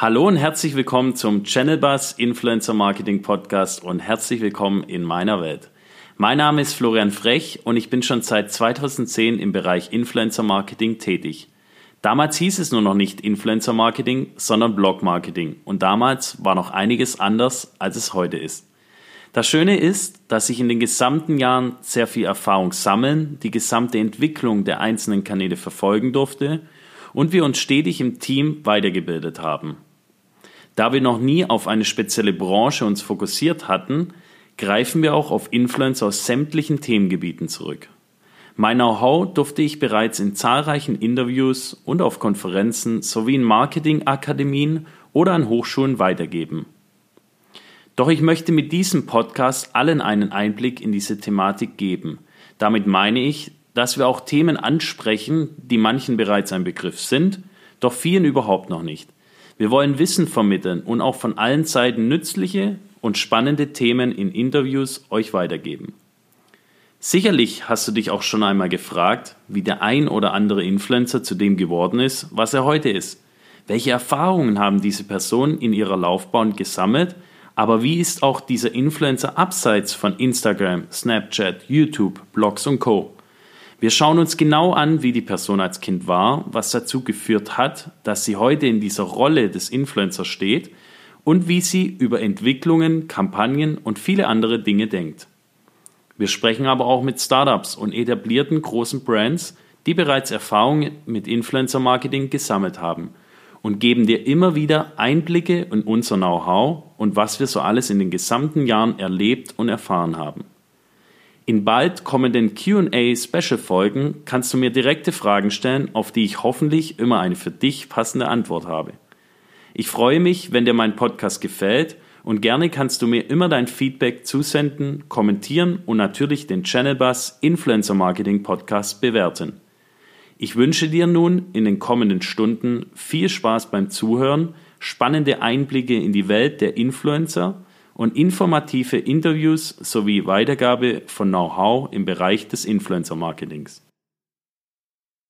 Hallo und herzlich willkommen zum Channel Buzz Influencer Marketing Podcast und herzlich willkommen in meiner Welt. Mein Name ist Florian Frech und ich bin schon seit 2010 im Bereich Influencer Marketing tätig. Damals hieß es nur noch nicht Influencer Marketing, sondern Blog Marketing und damals war noch einiges anders, als es heute ist. Das Schöne ist, dass ich in den gesamten Jahren sehr viel Erfahrung sammeln, die gesamte Entwicklung der einzelnen Kanäle verfolgen durfte und wir uns stetig im Team weitergebildet haben. Da wir noch nie auf eine spezielle Branche uns fokussiert hatten, greifen wir auch auf Influencer aus sämtlichen Themengebieten zurück. Mein Know-how durfte ich bereits in zahlreichen Interviews und auf Konferenzen sowie in Marketingakademien oder an Hochschulen weitergeben. Doch ich möchte mit diesem Podcast allen einen Einblick in diese Thematik geben. Damit meine ich, dass wir auch Themen ansprechen, die manchen bereits ein Begriff sind, doch vielen überhaupt noch nicht. Wir wollen Wissen vermitteln und auch von allen Seiten nützliche und spannende Themen in Interviews euch weitergeben. Sicherlich hast du dich auch schon einmal gefragt, wie der ein oder andere Influencer zu dem geworden ist, was er heute ist. Welche Erfahrungen haben diese Personen in ihrer Laufbahn gesammelt, aber wie ist auch dieser Influencer abseits von Instagram, Snapchat, YouTube, Blogs und Co? Wir schauen uns genau an, wie die Person als Kind war, was dazu geführt hat, dass sie heute in dieser Rolle des Influencers steht und wie sie über Entwicklungen, Kampagnen und viele andere Dinge denkt. Wir sprechen aber auch mit Startups und etablierten großen Brands, die bereits Erfahrungen mit Influencer-Marketing gesammelt haben und geben dir immer wieder Einblicke in unser Know-how und was wir so alles in den gesamten Jahren erlebt und erfahren haben. In bald kommenden QA-Special-Folgen kannst du mir direkte Fragen stellen, auf die ich hoffentlich immer eine für dich passende Antwort habe. Ich freue mich, wenn dir mein Podcast gefällt und gerne kannst du mir immer dein Feedback zusenden, kommentieren und natürlich den Channel Bus Influencer Marketing Podcast bewerten. Ich wünsche dir nun in den kommenden Stunden viel Spaß beim Zuhören, spannende Einblicke in die Welt der Influencer und informative Interviews sowie Weitergabe von Know-how im Bereich des Influencer-Marketings.